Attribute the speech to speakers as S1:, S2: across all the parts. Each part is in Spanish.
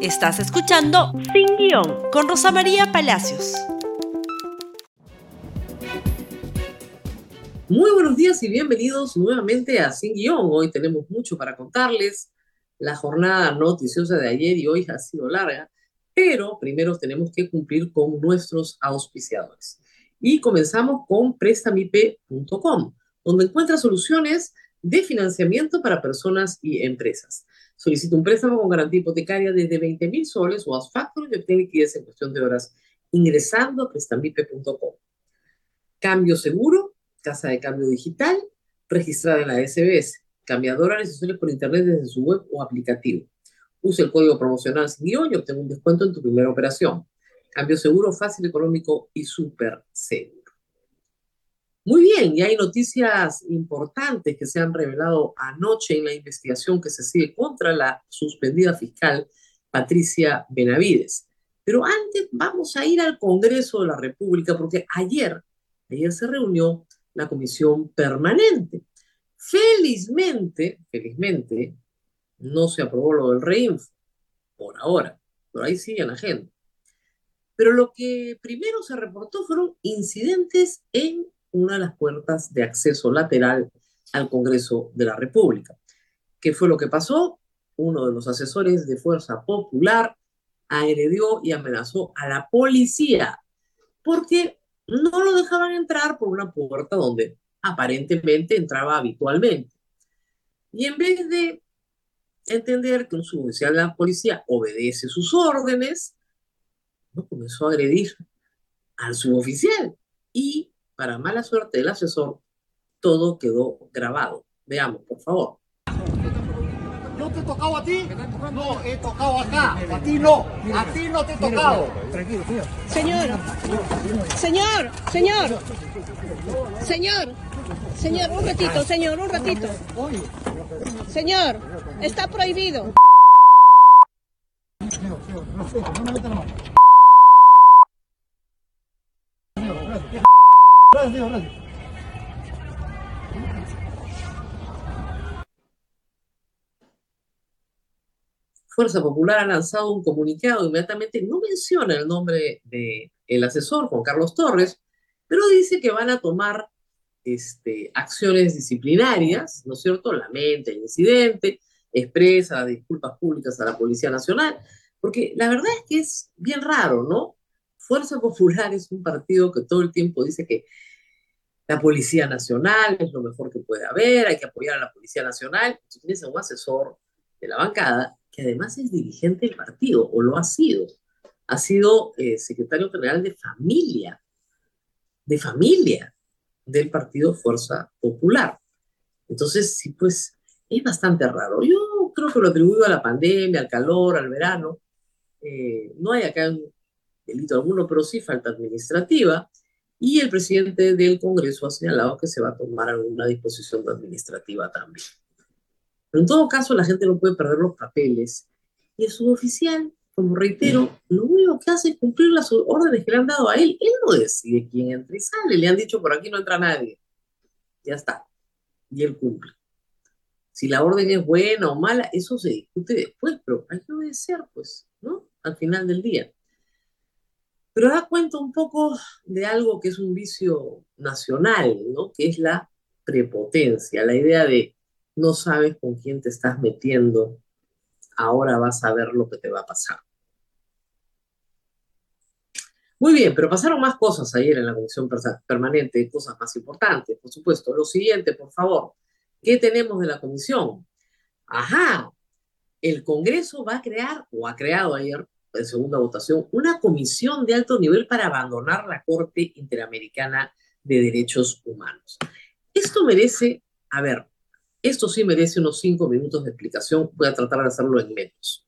S1: Estás escuchando Sin Guión con Rosa María Palacios.
S2: Muy buenos días y bienvenidos nuevamente a Sin Guión. Hoy tenemos mucho para contarles. La jornada noticiosa de ayer y hoy ha sido larga, pero primero tenemos que cumplir con nuestros auspiciadores. Y comenzamos con prestamipe.com, donde encuentra soluciones de financiamiento para personas y empresas. Solicita un préstamo con garantía hipotecaria desde 20 mil soles o haz factor y obtiene liquidez en cuestión de horas ingresando a prestamipe.com. Cambio seguro, casa de cambio digital, registrada en la SBS. Cambia dólares y soles por internet desde su web o aplicativo. Use el código promocional sin guion y obtenga un descuento en tu primera operación. Cambio seguro, fácil, económico y súper seguro. Muy bien, y hay noticias importantes que se han revelado anoche en la investigación que se sigue contra la suspendida fiscal Patricia Benavides. Pero antes vamos a ir al Congreso de la República porque ayer, ayer se reunió la comisión permanente. Felizmente, felizmente, no se aprobó lo del REINFO, por ahora, pero ahí sigue la agenda. Pero lo que primero se reportó fueron incidentes en una de las puertas de acceso lateral al Congreso de la República. ¿Qué fue lo que pasó? Uno de los asesores de Fuerza Popular agredió y amenazó a la policía porque no lo dejaban entrar por una puerta donde aparentemente entraba habitualmente. Y en vez de entender que un suboficial de la policía obedece sus órdenes, no comenzó a agredir al suboficial y para mala suerte del asesor, todo quedó grabado. Veamos, por favor.
S3: ¿No te he tocado a ti? No, he tocado acá. A ti no. A ti no te he tocado. Tranquilo,
S4: señor. Señor, señor. Señor. Señor, un ratito, señor, un ratito. Señor, está prohibido.
S2: Fuerza Popular ha lanzado un comunicado, inmediatamente no menciona el nombre del el asesor, Juan Carlos Torres, pero dice que van a tomar este, acciones disciplinarias, ¿no es cierto? Lamenta el incidente, expresa disculpas públicas a la Policía Nacional, porque la verdad es que es bien raro, ¿no? Fuerza Popular es un partido que todo el tiempo dice que la Policía Nacional es lo mejor que puede haber, hay que apoyar a la Policía Nacional. Tú tienes a un asesor de la bancada que además es dirigente del partido, o lo ha sido. Ha sido eh, secretario general de familia, de familia del partido Fuerza Popular. Entonces, sí, pues es bastante raro. Yo creo que lo atribuyo a la pandemia, al calor, al verano. Eh, no hay acá un delito alguno, pero sí falta administrativa. Y el presidente del Congreso ha señalado que se va a tomar alguna disposición administrativa también. Pero en todo caso, la gente no puede perder los papeles. Y el suboficial, como reitero, lo único que hace es cumplir las órdenes que le han dado a él. Él no decide quién entra y sale. Le han dicho, por aquí no entra nadie. Ya está. Y él cumple. Si la orden es buena o mala, eso se discute después, pero hay que obedecer, pues, ¿no? Al final del día. Pero da cuenta un poco de algo que es un vicio nacional, ¿no? Que es la prepotencia, la idea de no sabes con quién te estás metiendo, ahora vas a ver lo que te va a pasar. Muy bien, pero pasaron más cosas ayer en la comisión permanente, cosas más importantes, por supuesto. Lo siguiente, por favor, ¿qué tenemos de la comisión? Ajá, el Congreso va a crear, o ha creado ayer, en segunda votación, una comisión de alto nivel para abandonar la Corte Interamericana de Derechos Humanos. Esto merece, a ver, esto sí merece unos cinco minutos de explicación, voy a tratar de hacerlo en menos.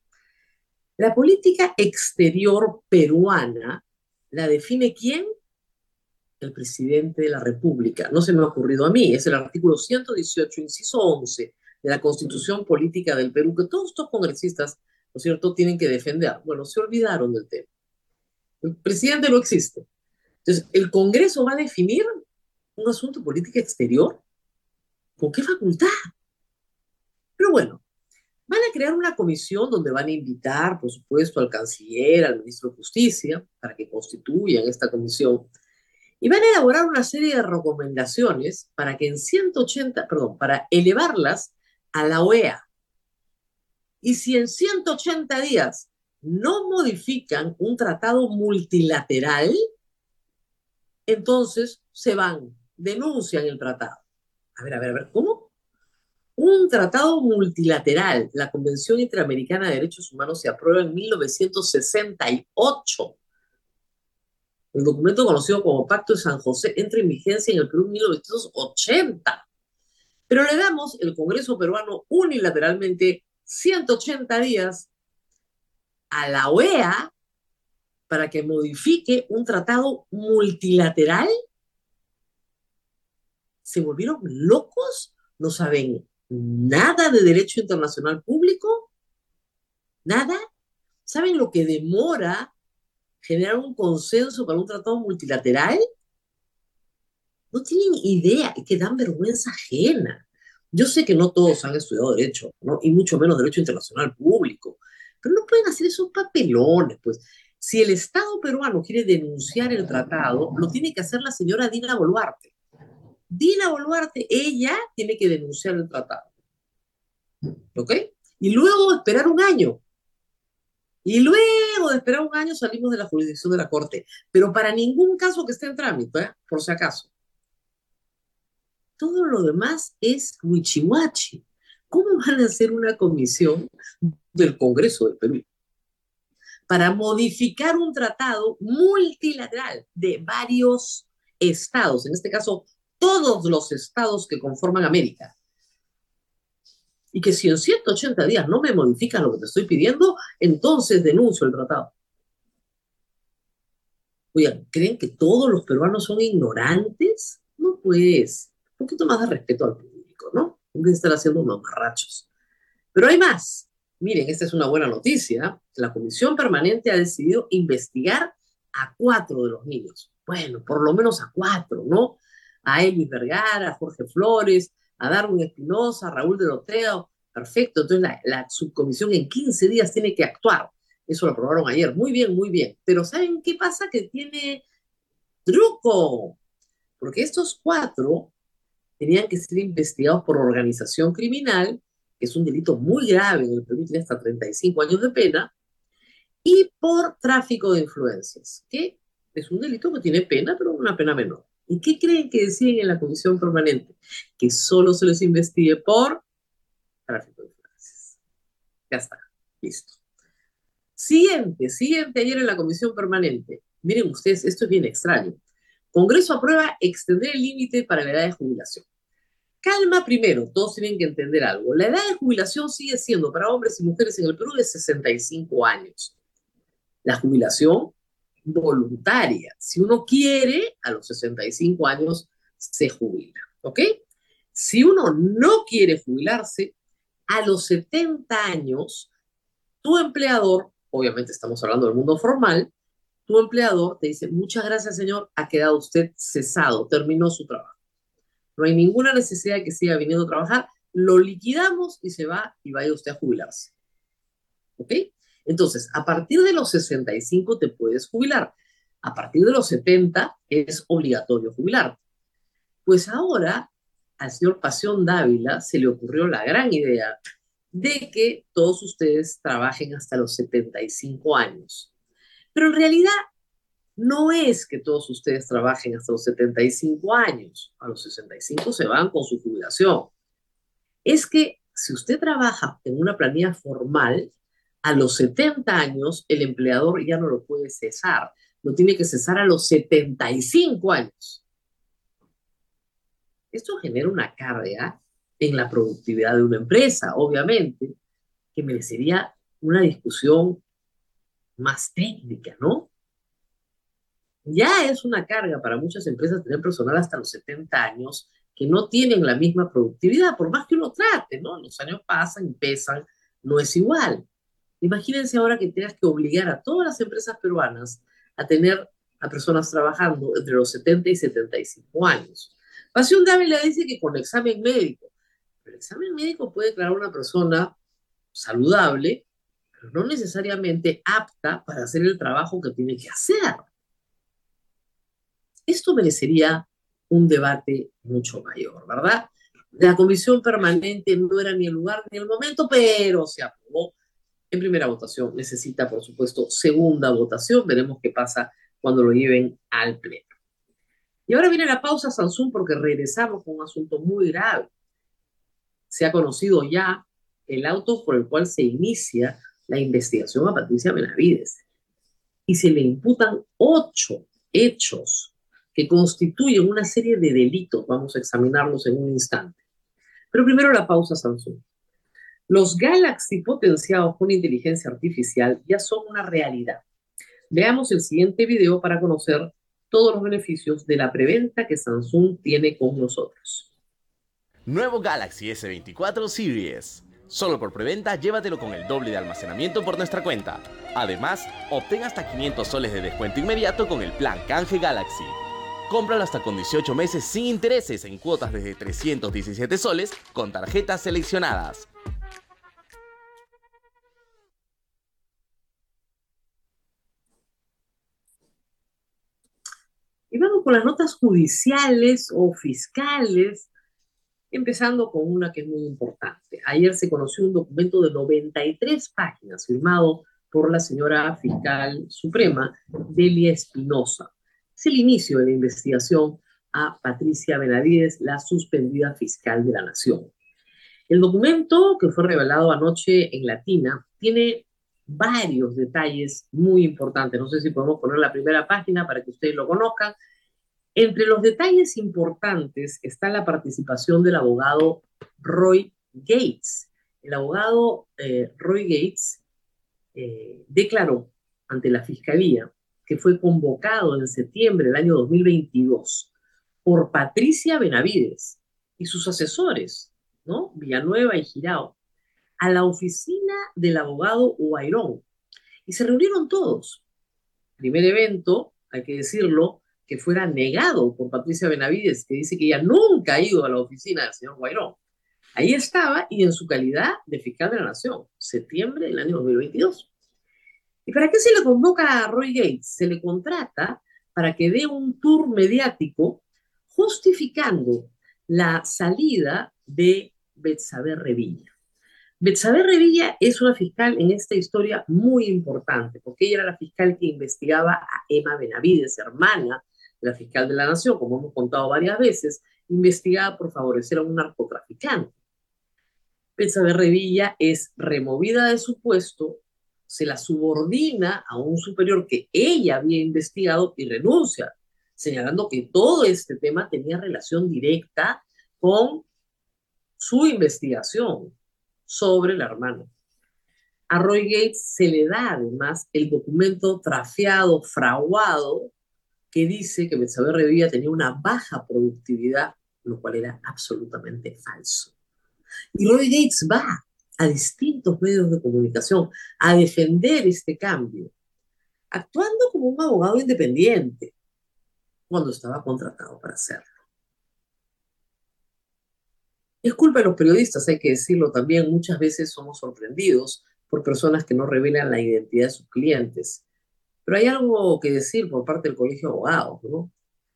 S2: La política exterior peruana la define quién? El presidente de la República. No se me ha ocurrido a mí, es el artículo 118, inciso 11 de la Constitución Política del Perú, que todos estos congresistas ¿no es cierto?, tienen que defender. Bueno, se olvidaron del tema. El presidente no existe. Entonces, ¿el Congreso va a definir un asunto política exterior? ¿Con qué facultad? Pero bueno, Van a crear una comisión donde van a invitar, por supuesto, al canciller, al ministro de Justicia, para que constituyan esta comisión. Y van a elaborar una serie de recomendaciones para que en 180, perdón, para elevarlas a la OEA. Y si en 180 días no modifican un tratado multilateral, entonces se van, denuncian el tratado. A ver, a ver, a ver, ¿cómo? Un tratado multilateral, la Convención Interamericana de Derechos Humanos, se aprueba en 1968. El documento conocido como Pacto de San José entra en vigencia en el Perú en 1980. Pero le damos el Congreso peruano unilateralmente 180 días a la OEA para que modifique un tratado multilateral? ¿Se volvieron locos? ¿No saben nada de derecho internacional público? ¿Nada? ¿Saben lo que demora generar un consenso para un tratado multilateral? No tienen idea, y que dan vergüenza ajena. Yo sé que no todos han estudiado derecho, y mucho menos derecho internacional público, pero no pueden hacer esos papelones, pues. Si el Estado peruano quiere denunciar el tratado, lo tiene que hacer la señora Dina Boluarte. Dina Boluarte, ella tiene que denunciar el tratado. ¿Ok? Y luego esperar un año. Y luego de esperar un año salimos de la jurisdicción de la Corte. Pero para ningún caso que esté en trámite, ¿eh? por si acaso. Todo lo demás es wichiwachi. ¿Cómo van a hacer una comisión del Congreso del Perú para modificar un tratado multilateral de varios estados, en este caso todos los estados que conforman América? Y que si en 180 días no me modifican lo que te estoy pidiendo, entonces denuncio el tratado. Oigan, ¿creen que todos los peruanos son ignorantes? No, pues un poquito más de respeto al público, ¿no? En vez de estar haciendo mamarrachos. Pero hay más. Miren, esta es una buena noticia. La comisión permanente ha decidido investigar a cuatro de los niños. Bueno, por lo menos a cuatro, ¿no? A Elvis Vergara, a Jorge Flores, a Darwin Espinosa, a Raúl de Loteo. Perfecto. Entonces la, la subcomisión en 15 días tiene que actuar. Eso lo aprobaron ayer. Muy bien, muy bien. Pero ¿saben qué pasa? Que tiene truco. Porque estos cuatro tenían que ser investigados por organización criminal, que es un delito muy grave, en el Perú tiene hasta 35 años de pena, y por tráfico de influencias, que es un delito que tiene pena, pero una pena menor. ¿Y qué creen que decían en la comisión permanente? Que solo se les investigue por tráfico de influencias. Ya está, listo. Siguiente, siguiente ayer en la comisión permanente. Miren ustedes, esto es bien extraño. Congreso aprueba extender el límite para la edad de jubilación. Calma primero, todos tienen que entender algo. La edad de jubilación sigue siendo para hombres y mujeres en el Perú de 65 años. La jubilación voluntaria. Si uno quiere, a los 65 años se jubila. ¿Ok? Si uno no quiere jubilarse, a los 70 años, tu empleador, obviamente estamos hablando del mundo formal, tu empleador te dice, muchas gracias señor, ha quedado usted cesado, terminó su trabajo. No hay ninguna necesidad de que siga viniendo a trabajar, lo liquidamos y se va y vaya usted a jubilarse. ¿Ok? Entonces, a partir de los 65 te puedes jubilar. A partir de los 70 es obligatorio jubilar. Pues ahora al señor Pasión Dávila se le ocurrió la gran idea de que todos ustedes trabajen hasta los 75 años. Pero en realidad no es que todos ustedes trabajen hasta los 75 años, a los 65 se van con su jubilación. Es que si usted trabaja en una planilla formal, a los 70 años el empleador ya no lo puede cesar, lo tiene que cesar a los 75 años. Esto genera una carga en la productividad de una empresa, obviamente, que merecería una discusión más técnica, ¿no? Ya es una carga para muchas empresas tener personal hasta los 70 años que no tienen la misma productividad, por más que uno trate, ¿no? Los años pasan y pesan, no es igual. Imagínense ahora que tengas que obligar a todas las empresas peruanas a tener a personas trabajando entre los 70 y 75 años. Pasión Dávila dice que con examen médico, el examen médico puede declarar una persona saludable, no necesariamente apta para hacer el trabajo que tiene que hacer. Esto merecería un debate mucho mayor, ¿verdad? La comisión permanente no era ni el lugar ni el momento, pero se aprobó en primera votación. Necesita, por supuesto, segunda votación. Veremos qué pasa cuando lo lleven al pleno. Y ahora viene la pausa, Samsung, porque regresamos con un asunto muy grave. Se ha conocido ya el auto por el cual se inicia la investigación a Patricia Benavides. Y se le imputan ocho hechos que constituyen una serie de delitos. Vamos a examinarlos en un instante. Pero primero la pausa, Samsung. Los Galaxy potenciados con inteligencia artificial ya son una realidad. Veamos el siguiente video para conocer todos los beneficios de la preventa que Samsung tiene con nosotros.
S5: Nuevo Galaxy S24 Series. Solo por preventa llévatelo con el doble de almacenamiento por nuestra cuenta. Además, obtén hasta 500 soles de descuento inmediato con el plan Canje Galaxy. Cómpralo hasta con 18 meses sin intereses en cuotas desde 317 soles con tarjetas seleccionadas.
S2: Y vamos con las notas judiciales o fiscales, empezando con una que es muy importante. Ayer se conoció un documento de 93 páginas firmado por la señora fiscal suprema, Delia Espinosa. Es el inicio de la investigación a Patricia Benavides, la suspendida fiscal de la Nación. El documento que fue revelado anoche en Latina tiene varios detalles muy importantes. No sé si podemos poner la primera página para que ustedes lo conozcan. Entre los detalles importantes está la participación del abogado Roy Gates. El abogado eh, Roy Gates eh, declaró ante la Fiscalía que fue convocado en septiembre del año 2022 por Patricia Benavides y sus asesores, ¿no? Villanueva y Girao, a la oficina del abogado Guairón. Y se reunieron todos. Primer evento, hay que decirlo, que fuera negado por Patricia Benavides, que dice que ella nunca ha ido a la oficina del señor Guairón. Ahí estaba y en su calidad de fiscal de la Nación, septiembre del año 2022. ¿Y para qué se le convoca a Roy Gates? Se le contrata para que dé un tour mediático justificando la salida de Betsabe Revilla. Betsabe Revilla es una fiscal en esta historia muy importante, porque ella era la fiscal que investigaba a Emma Benavides, hermana la fiscal de la Nación, como hemos contado varias veces, investigada por favorecer a un narcotraficante. Betsabe Revilla es removida de su puesto, se la subordina a un superior que ella había investigado y renuncia, señalando que todo este tema tenía relación directa con su investigación sobre la hermana. A Roy Gates se le da además el documento trafiado, fraguado, que dice que Betsabe Revilla tenía una baja productividad, lo cual era absolutamente falso. Y Roy Gates va a distintos medios de comunicación a defender este cambio, actuando como un abogado independiente cuando estaba contratado para hacerlo. Es culpa de los periodistas, hay que decirlo también, muchas veces somos sorprendidos por personas que no revelan la identidad de sus clientes. Pero hay algo que decir por parte del Colegio de Abogados, ¿no?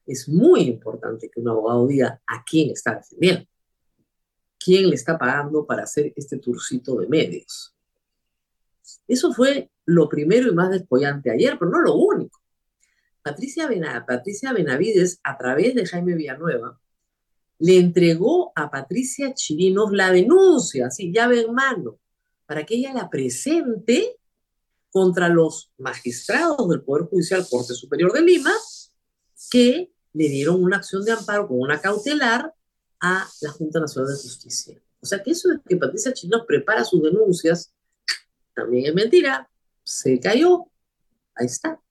S2: Es muy importante que un abogado diga a quién está defendiendo, quién le está pagando para hacer este turcito de medios. Eso fue lo primero y más despollante ayer, pero no lo único. Patricia, Benavides, a través de Jaime Villanueva, le entregó a Patricia Chirinos la denuncia, así llave en mano, para que ella la presente contra los magistrados del Poder Judicial Corte Superior de Lima, que le dieron una acción de amparo con una cautelar a la Junta Nacional de Justicia. O sea que eso de que Patricia Chirinos prepara sus denuncias también es mentira, se cayó, ahí está.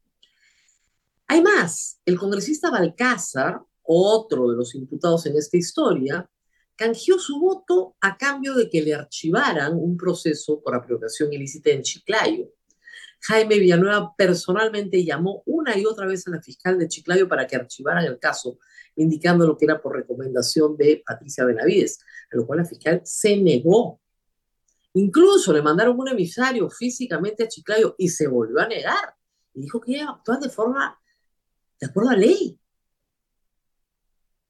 S2: Hay más, el congresista Balcázar otro de los imputados en esta historia, canjeó su voto a cambio de que le archivaran un proceso por apropiación ilícita en Chiclayo. Jaime Villanueva personalmente llamó una y otra vez a la fiscal de Chiclayo para que archivaran el caso, indicando lo que era por recomendación de Patricia Benavides, a lo cual la fiscal se negó. Incluso le mandaron un emisario físicamente a Chiclayo y se volvió a negar. Y dijo que iba a actuar de forma de acuerdo a ley.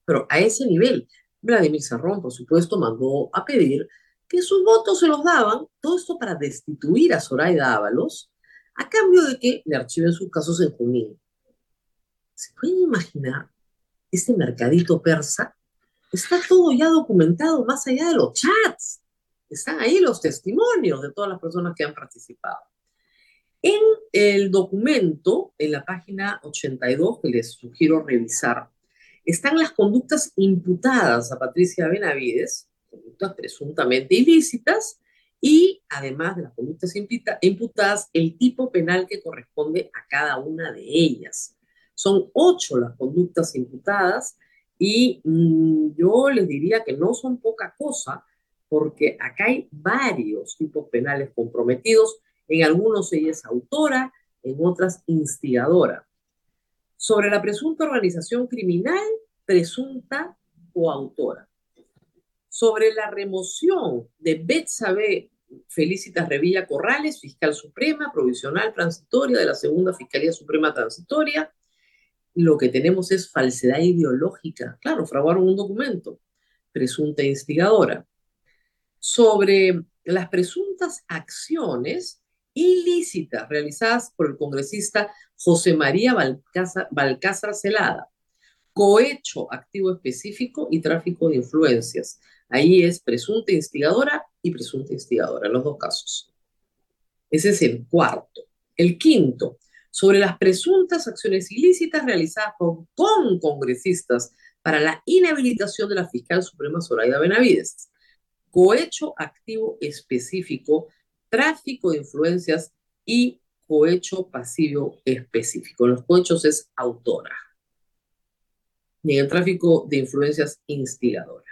S2: Pero a ese nivel, Vladimir Serrón, por supuesto, mandó a pedir que sus votos se los daban, todo esto para destituir a Zoraida Ábalos, a cambio de que le archiven sus casos en Junín. ¿Se pueden imaginar este mercadito persa? Está todo ya documentado más allá de los chats. Están ahí los testimonios de todas las personas que han participado. En el documento, en la página 82, que les sugiero revisar, están las conductas imputadas a Patricia Benavides, conductas presuntamente ilícitas, y además de las conductas imputadas, el tipo penal que corresponde a cada una de ellas. Son ocho las conductas imputadas y mm, yo les diría que no son poca cosa, porque acá hay varios tipos penales comprometidos, en algunos ella es autora, en otras instigadora. Sobre la presunta organización criminal, presunta coautora. Sobre la remoción de Betsabe Felicitas Revilla Corrales, fiscal suprema, provisional transitoria de la segunda Fiscalía Suprema Transitoria, lo que tenemos es falsedad ideológica. Claro, fraguaron un documento, presunta instigadora sobre las presuntas acciones ilícitas realizadas por el congresista José María Balcázar, Celada, cohecho activo específico y tráfico de influencias. Ahí es presunta instigadora y presunta instigadora, los dos casos. Ese es el cuarto. El quinto, sobre las presuntas acciones ilícitas realizadas con congresistas para la inhabilitación de la fiscal suprema Zoraida Benavides cohecho activo específico, tráfico de influencias y cohecho pasivo específico. los cohechos es autora. Y en el tráfico de influencias instigadora.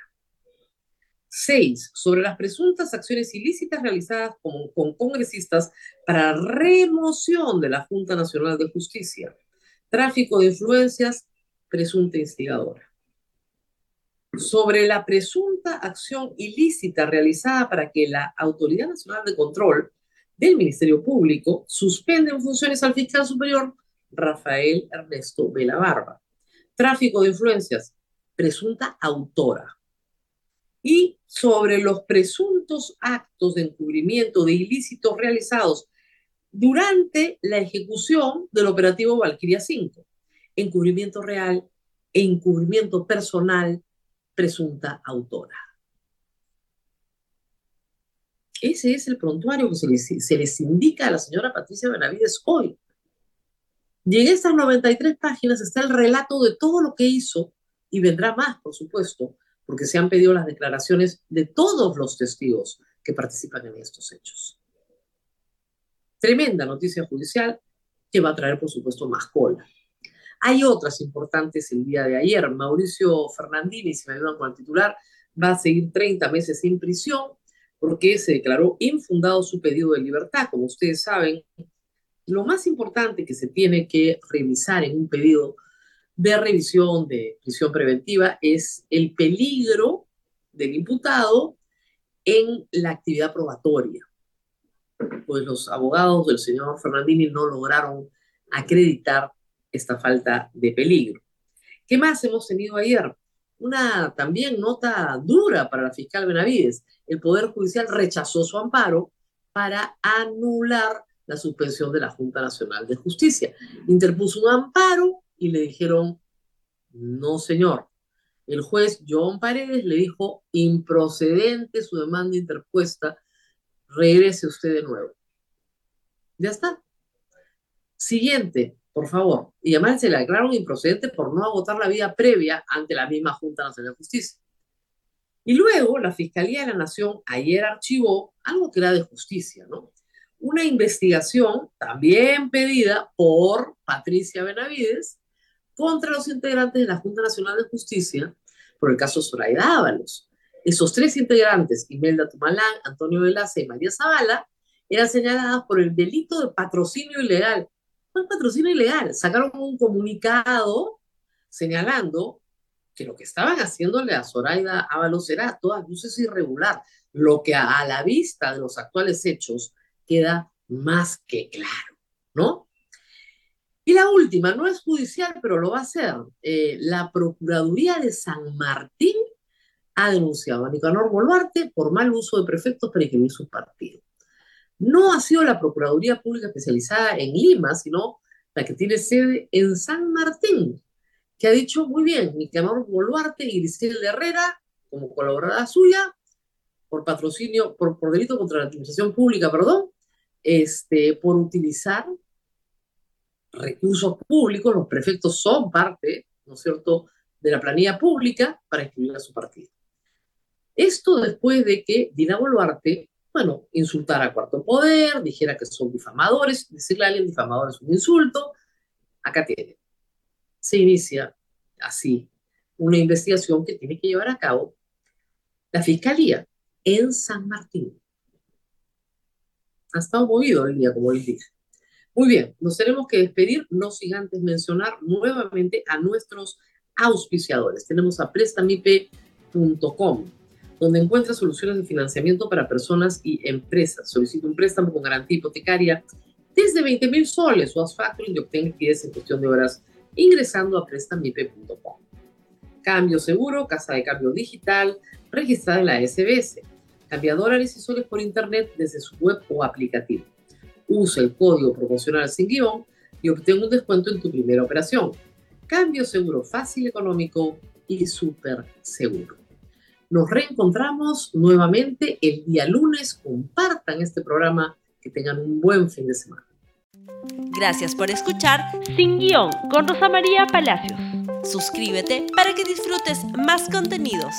S2: Seis, sobre las presuntas acciones ilícitas realizadas con, con congresistas para remoción de la Junta Nacional de Justicia. Tráfico de influencias, presunta instigadora sobre la presunta acción ilícita realizada para que la Autoridad Nacional de Control del Ministerio Público suspenda en funciones al fiscal superior Rafael Ernesto Vela Barba. Tráfico de influencias, presunta autora. Y sobre los presuntos actos de encubrimiento de ilícitos realizados durante la ejecución del operativo Valquiria 5. Encubrimiento real e encubrimiento personal presunta autora. Ese es el prontuario que se les, indica a la señora Patricia Benavides hoy. Y en estas 93 páginas está el relato de todo lo que hizo y vendrá más, por supuesto, porque se han pedido las declaraciones de todos los testigos que participan en estos hechos. Tremenda noticia judicial que va a traer, por supuesto, más cola. Hay otras importantes el día de ayer. Mauricio Fernandini, si me ayudan con el titular, va a seguir 30 meses sin prisión porque se declaró infundado su pedido de libertad. Como ustedes saben, lo más importante que se tiene que revisar en un pedido de revisión de prisión preventiva es el peligro del imputado en la actividad probatoria. Pues los abogados del señor Fernandini no lograron acreditar esta falta de peligro. ¿Qué más hemos tenido ayer? Una también nota dura para la fiscal Benavides. El Poder Judicial rechazó su amparo para anular la suspensión de la Junta Nacional de Justicia. Interpuso un amparo y le dijeron, no señor. El juez John Paredes le dijo, improcedente su demanda interpuesta, regrese usted de nuevo. Ya está. Siguiente, por favor. Y además se le declararon improcedente por no agotar la vida previa ante la misma Junta Nacional de Justicia. Y luego la Fiscalía de la Nación ayer archivó algo que era de justicia, ¿no? Una investigación también pedida por Patricia Benavides contra los integrantes de la Junta Nacional de Justicia por el caso Zoraida Ábalos. Esos tres integrantes, Imelda Tumalán, Antonio Velaza y María Zavala, eran señaladas por el delito de patrocinio ilegal fue patrocinio ilegal. Sacaron un comunicado señalando que lo que estaban haciéndole a Zoraida Ábalos era a todas luces irregular, lo que a, la vista de los actuales hechos queda más que claro. Y la última, no es judicial, pero lo va a ser. Eh, la Procuraduría de San Martín ha denunciado a Nicanor Boluarte por mal uso de prefectos para inscribir su partido. No ha sido la Procuraduría Pública especializada en Lima, sino la que tiene sede en San Martín, que ha dicho muy bien, Nicanor Boluarte y Griselda Herrera, como colaboradora suya, por patrocinio, por, por delito contra la administración pública, perdón, este, por utilizar recursos públicos, los prefectos son parte, ¿no es cierto?, de la planilla pública para inscribir a su partido. Esto después de que Dina Boluarte, bueno, insultara a Cuarto Poder, dijera que son difamadores, decirle a alguien difamador es un insulto, acá tiene. Se inicia así una investigación que tiene que llevar a cabo la Fiscalía en San Martín. Ha estado movido el día, como les dije. Muy bien, nos tenemos que despedir, no sin antes mencionar nuevamente a nuestros auspiciadores. Tenemos a prestamipe.com, donde encuentra soluciones de financiamiento para personas y empresas. Solicita un préstamo con garantía hipotecaria desde 20 mil soles o haz factoring y obtén liquidez en cuestión de horas ingresando a prestamipe.com. Cambio seguro, casa de cambio digital, registrada en la SBS. Cambia dólares y soles por internet desde su web o aplicativo. Usa el código promocional sin guion y obtén un descuento en tu primera operación. Cambio seguro fácil, económico y súper seguro. Nos reencontramos nuevamente el día lunes. Compartan este programa. Que tengan un buen fin de semana.
S1: Gracias por escuchar Sin Guión con Rosa María Palacios.
S6: Suscríbete para que disfrutes más contenidos.